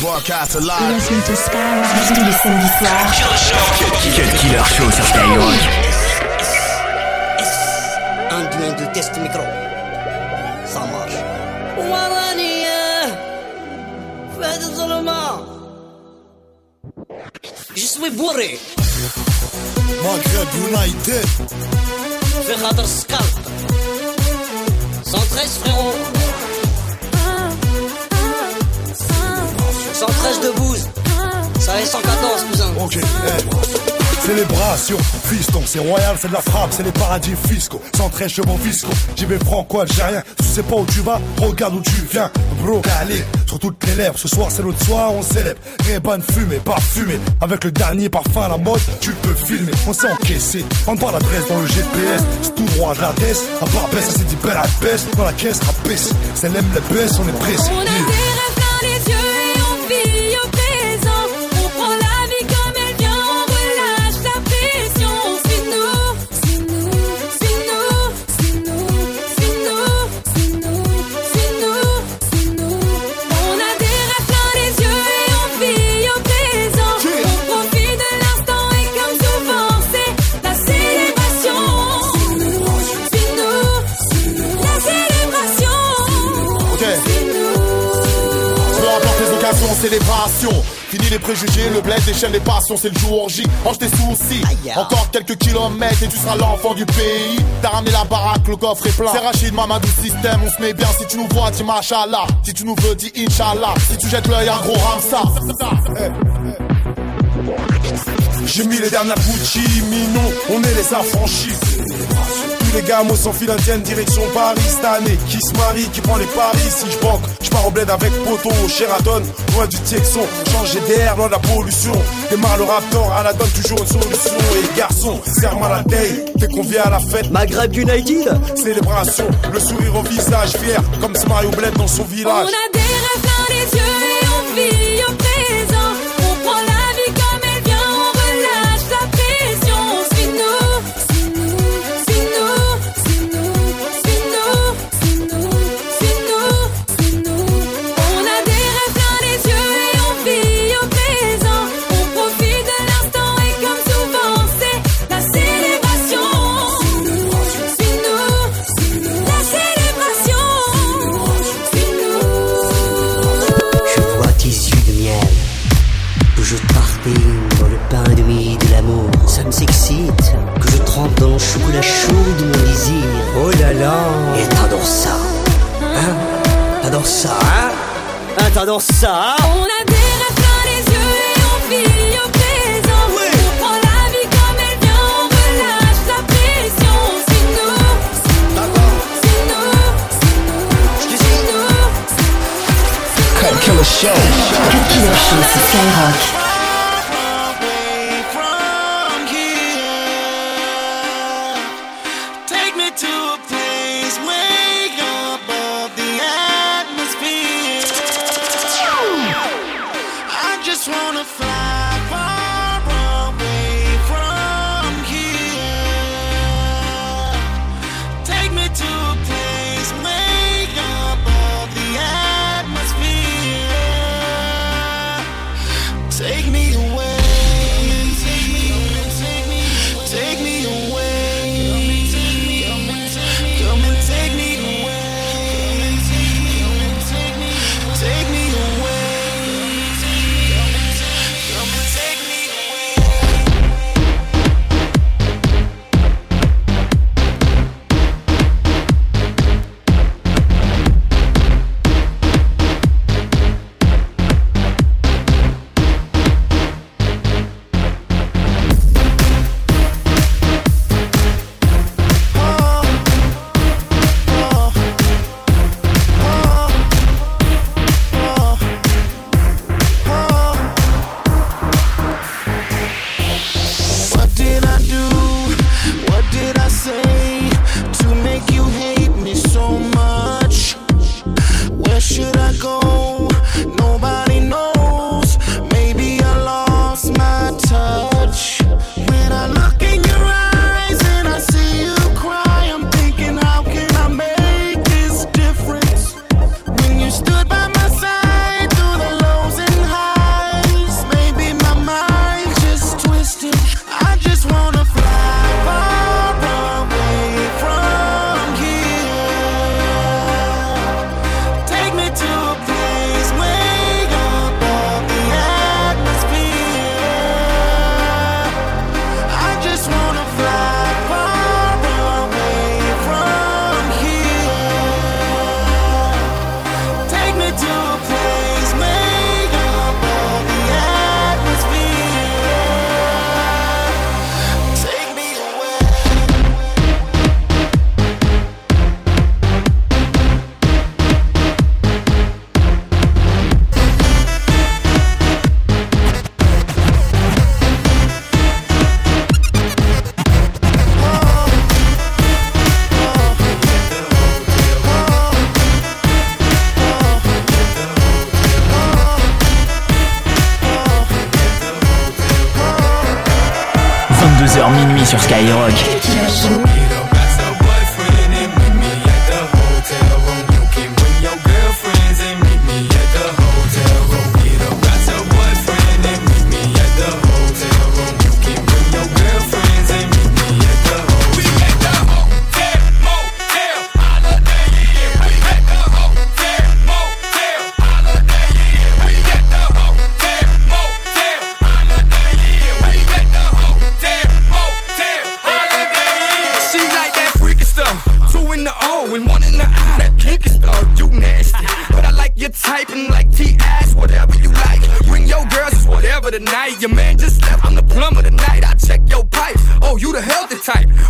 Broadcast alive. Listen to Skyrock tous les samedis soirs. Cut Killer Show sur Skyrock. Un, deux, un, deux, test micro. Ça marche. Warania, faites seulement. Je suis bourré. Maghreb United. Ferrader Scalp. 113 frérot. 113 de bouse. Ça est 114 cousin. Ok, hey. Célébration, fiston, c'est royal, c'est de la frappe, c'est les paradis fiscaux. 113 chevaux fiscaux, j'y vais franco-algérien. Tu sais pas où tu vas, regarde où tu viens. Bro, allez, sur toutes les lèvres. Ce soir, c'est notre soir, on célèbre. Réban fumée, parfumé. Avec le dernier parfum à la mode, tu peux filmer. On s'est encaissé, on pas l'adresse dans le GPS. C'est tout droit de la tête. À part baisse, ça s'est dit belle à baisse. Dans la caisse, rabaisse. C'est l'aime la baisse, on est pressé. Célébration. Fini les préjugés, le bled déchaîne les passions, c'est le jour J. Range tes soucis. Encore quelques kilomètres et tu seras l'enfant du pays. T'as ramené la baraque, le coffre est plein. C'est Rachid, Mamadou système, on se met bien. Si tu nous vois, dis machallah. Si tu nous veux, dis Inch'Allah. Si tu jettes l'œil, un gros ramsa. J'ai mis les dernières Gucci, Mino, on est les affranchis. Tous les gars, moi sans fil indienne, direction Paris cette année. Qui se marie, qui prend les paris. Si je banque, je pars au bled avec Poto, Sheraton, loin du Texon. Changer d'air, loin de la pollution. Démarre le raptor, à la donne toujours une solution. Et garçon, serre-moi la taille, dès qu'on vient à la fête. Maghreb United. Célébration, le sourire au visage, fier, comme si Mario Bled dans son On village. a des ça. Hein? Ça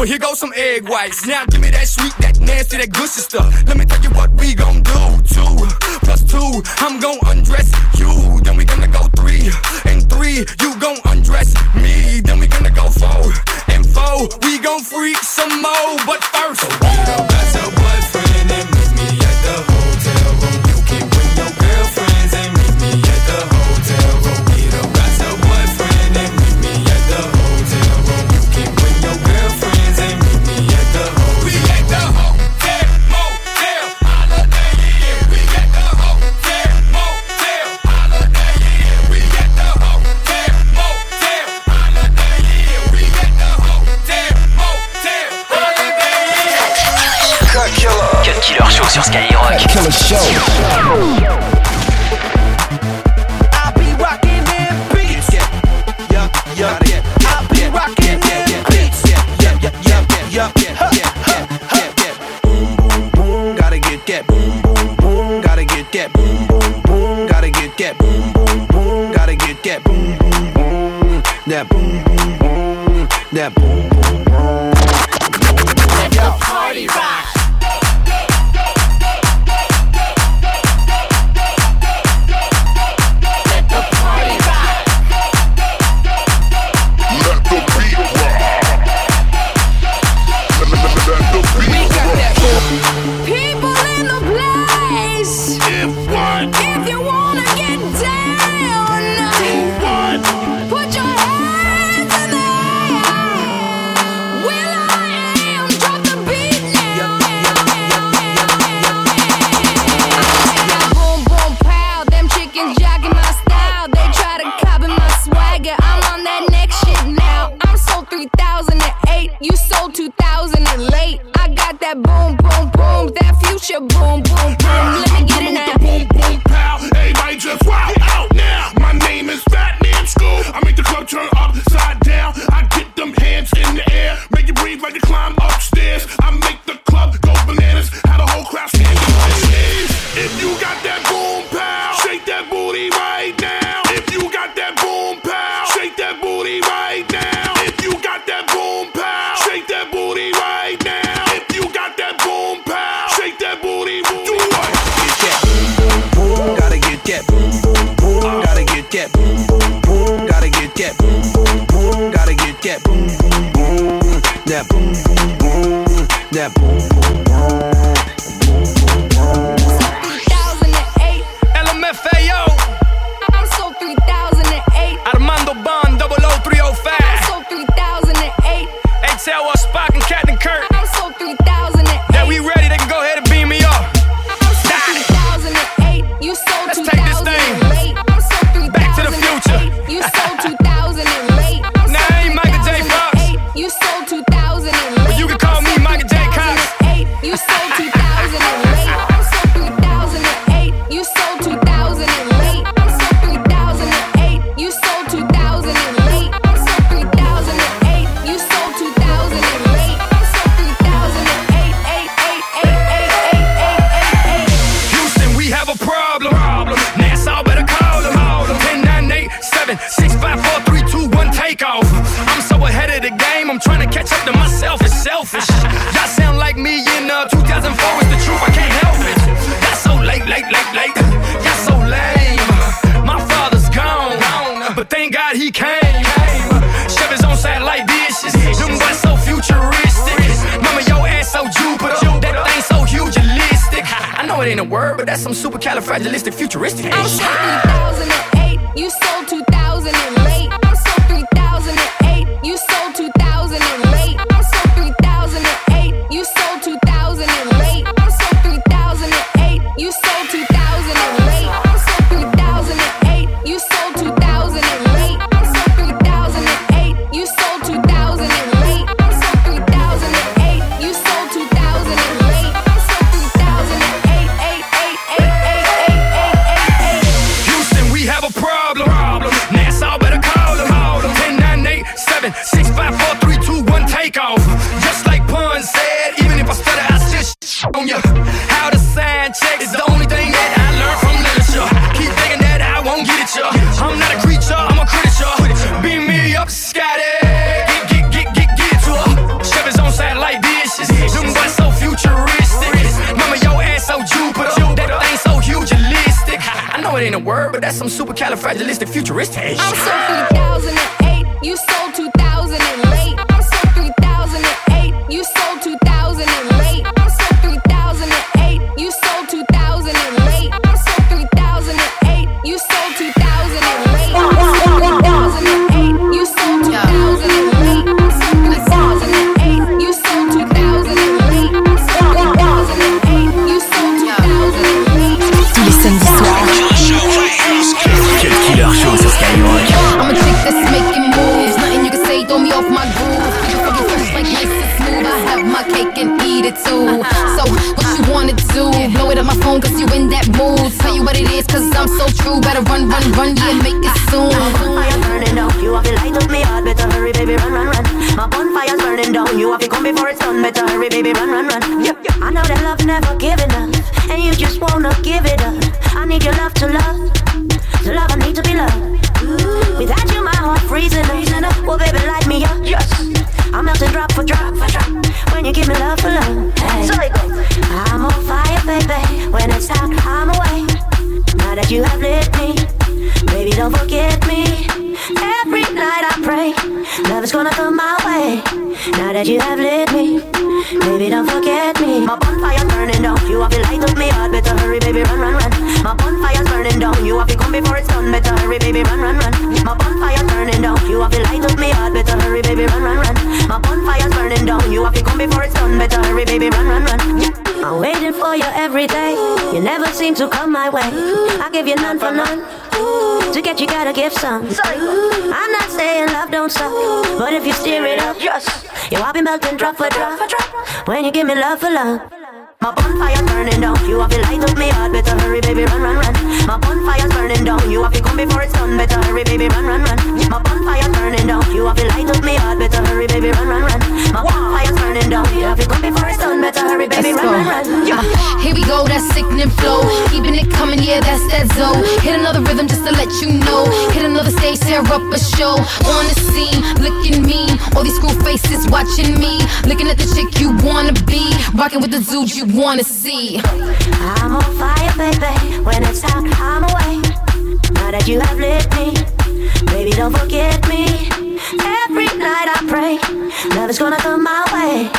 Well, here goes some egg whites. Now give me that sweet, that nasty, that good stuff. Let me tell you what we gon' do. Two plus two, I'm gon' undress you. Then we gonna go three and three, you gon' undress me. Then we gonna go four and four, we gon' freak some more. But first, that's a boy. sur Skyrock. Killer Show. Word, but that's some supercalifragilisticfuturistic. I'm so 3008, you phone, cause you in that mood. Tell you what it is, cause I'm so true. Better run, run, run, yeah, make it soon. My Bonfire's burning down, you have to light up me heart. Better hurry, baby, run, run, run. My bonfire's burning down, you have to come before it's done. Better hurry, baby, run, run, run. Yep, yep. I know that love never giving up And you just wanna give it up. I need your love to love To love, I need to be loved. Without you, my heart freezing up. Well, baby, light me up. Yes. I'm melting drop for drop for drop. When you give me love for love don't forget me. Every night I pray, love is gonna come my way. Now that you have lit me, baby, don't forget me. My bonfire's burning down, you have to light up me heart. Better hurry, baby, run, run, run. My bonfire's burning down, you have to come before it's done. Better hurry, baby, run, run, run. My bonfire's burning down, you have to light up me heart. Better hurry, baby, run, run, run. My bonfire's burning down, you have to come before it's done. Better hurry, baby, run, run, run. I'm waiting for you every day. You never seem to come my way. I give you none for none. To get you gotta give some. I'm not saying love don't suck, but if you steer it up, yes. Yo, I'll be melting drop for drop. When you give me love for love. My bonfire's burning down, you have to light up me heart. Better hurry, baby, run, run, run. My bonfire's burning down, you have to come before it's done. Better hurry, baby, run, run, run. My bonfire's burning down, you have to light up me heart. Better hurry, baby, run, run, run. My bonfire's burning down, you have to come before it's done. Better hurry, baby, Let's run, go. run, run. Yeah. Here we go, that sickening flow. Keeping it coming, yeah, that's that zone. Hit another rhythm just to let you know. Hit another stage, tear up a show. On the scene, looking mean. All these screw faces watching me. Looking at the chick you wanna be. Rocking with the dudes you wanna see. I'm on fire, baby. When it's hot, I'm away. Now that you have lit me, baby, don't forget me. Every night I pray, love is gonna come my way.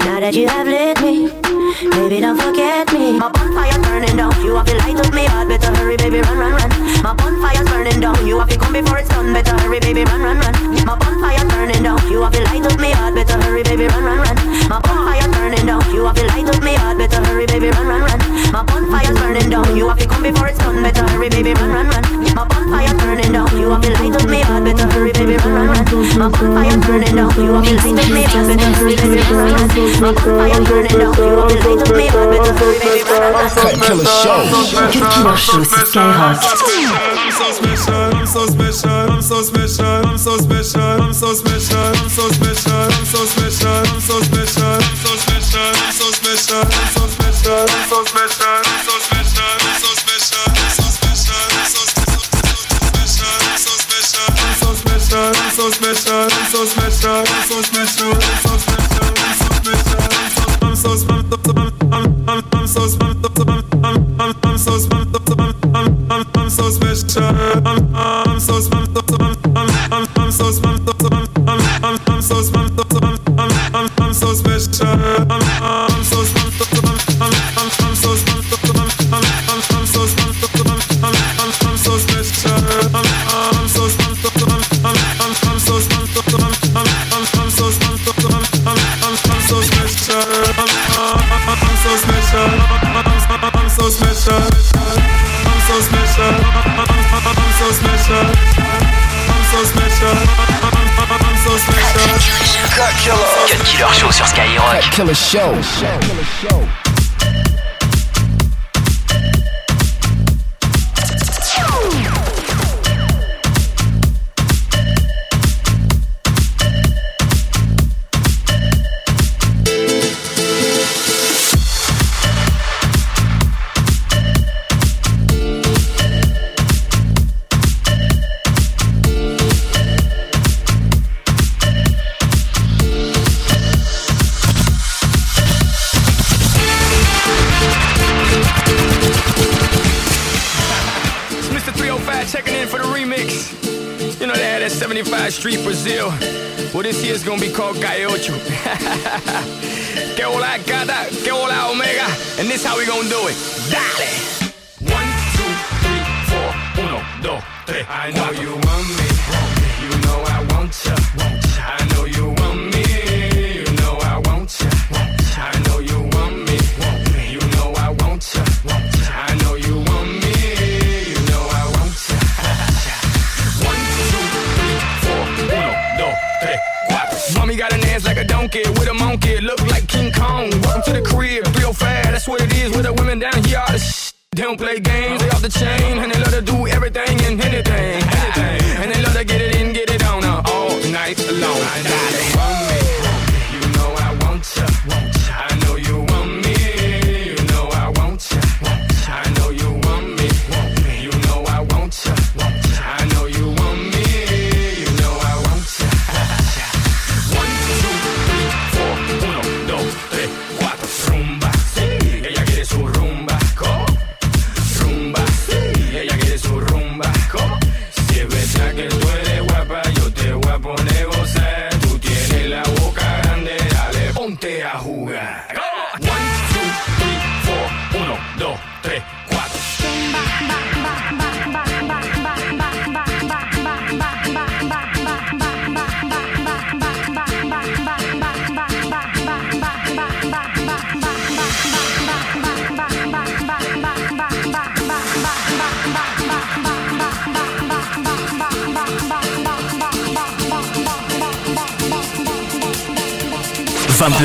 Now that you have lit me, baby, don't forget me. My bonfire's burning down, you have to light up me heart. Better hurry, baby, run, run, run. My bonfire's burning down, you have to come before it's done. Better hurry, baby, run, run, run. You have to come before it's done. Better hurry, baby, run, run, run. My bonfire's burning down, you have to light up me heart. Better hurry, baby, run, run, run. My bonfire's burning down, you have to light up me heart. Better hurry, baby, run, run, run. My bonfire's burning down, you have to light up me heart. Better hurry, baby, run, run, run. Cut Killer Show sur Skyrock. I'm so special, I'm so special, I'm so special, I'm so special, I'm so special, I'm so special, so smashed up, so smashed up. Killer Show sur Skyrock. Killer Show. I know you want me. You know I want ya. I know you want me. You know I want ya. I know you want me. You know I want ya. I know you want me. You know I want ya. One, two, three, four. Uno, dos, tres, cuatro. Mommy got an ass like a donkey with a monkey. Look like King Kong. Welcome to the crib. Real fast. That's what it is with the women down here. All they don't play games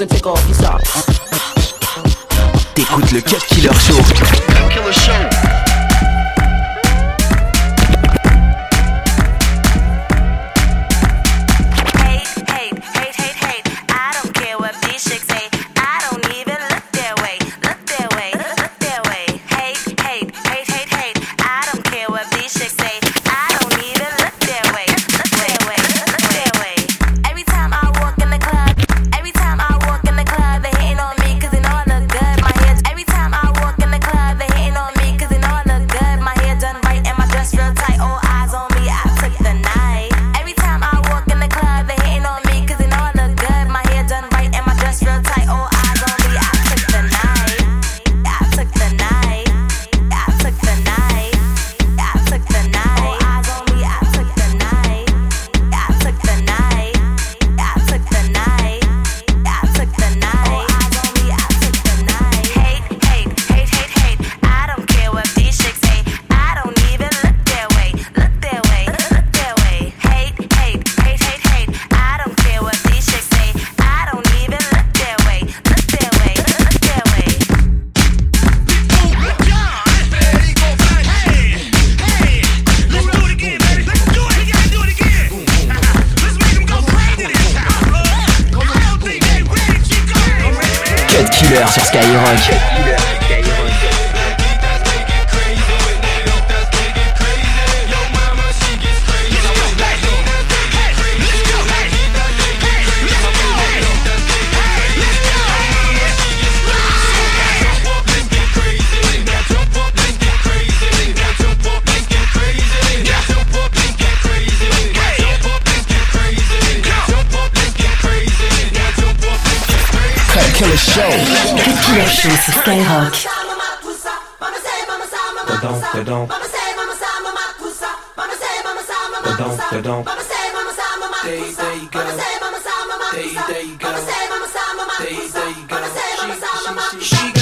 and take off your socks. skyrock. show sur Skyrock. Dedans, dedans. Dedans, dedans. There, there you go. There, there you go. There, there you go. She, she, she.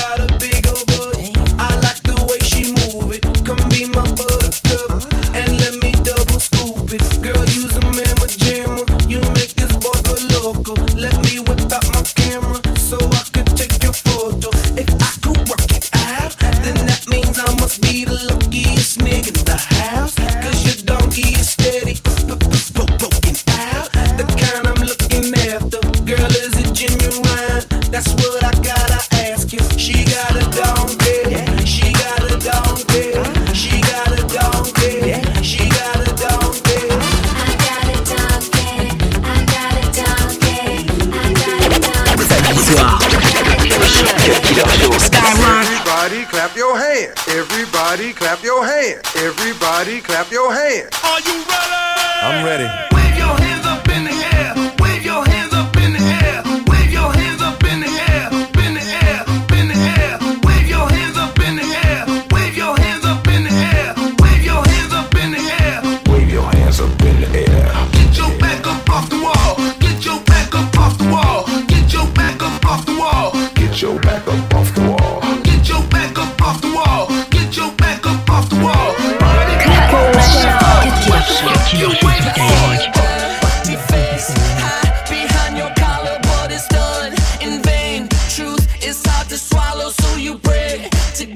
Everybody clap your hands. Everybody clap your hands. Everybody clap your hands. Are you ready? I'm ready. Wave your hands up in the air.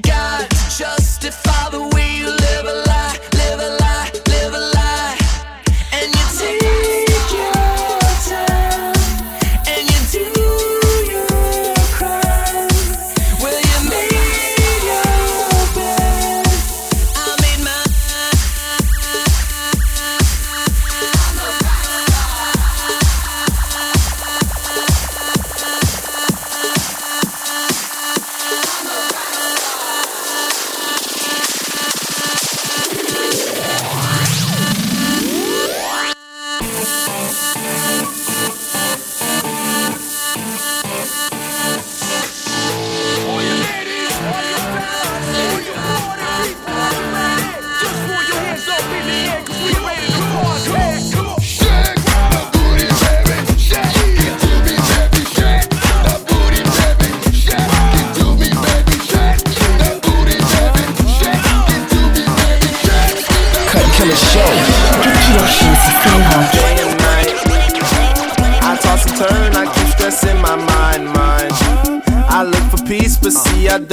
got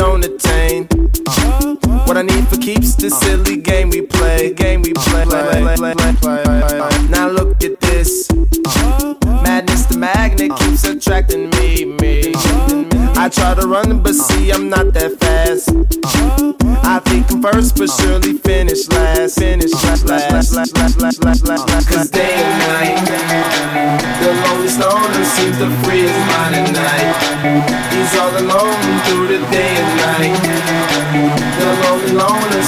don't attain. Uh, what I need for keeps the silly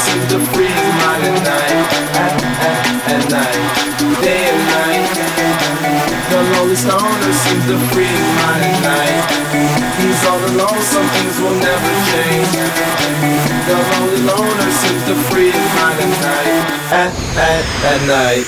seems to free his mind at night. At, at, at night, day and night. The lonely stoner seems to free his mind at night. He's all alone, some things will never change. The lonely loner seems to free his mind at night. At, at, at night.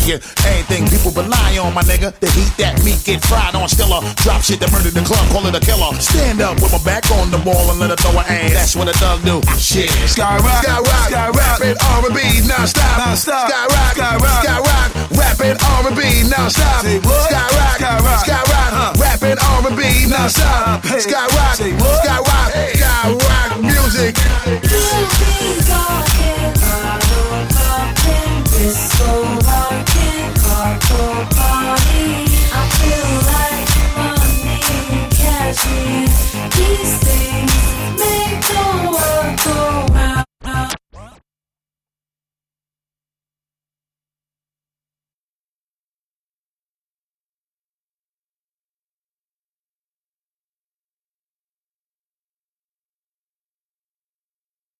Ride on. I anything people rely on, my nigga. The heat that meat get fried on. Still a drop shit that murdered the club, call it a killer. Stand up with my back on the wall and let her throw her ass. That's what a thug do. Shit. Skyrock, skyrock, skyrock, rapping R&B non-stop, non-stop. Skyrock, skyrock, skyrock, rapping R&B non-stop. Skyrock, skyrock, skyrock, rapping R&B non-stop. Skyrock, skyrock, skyrock music. Disco She's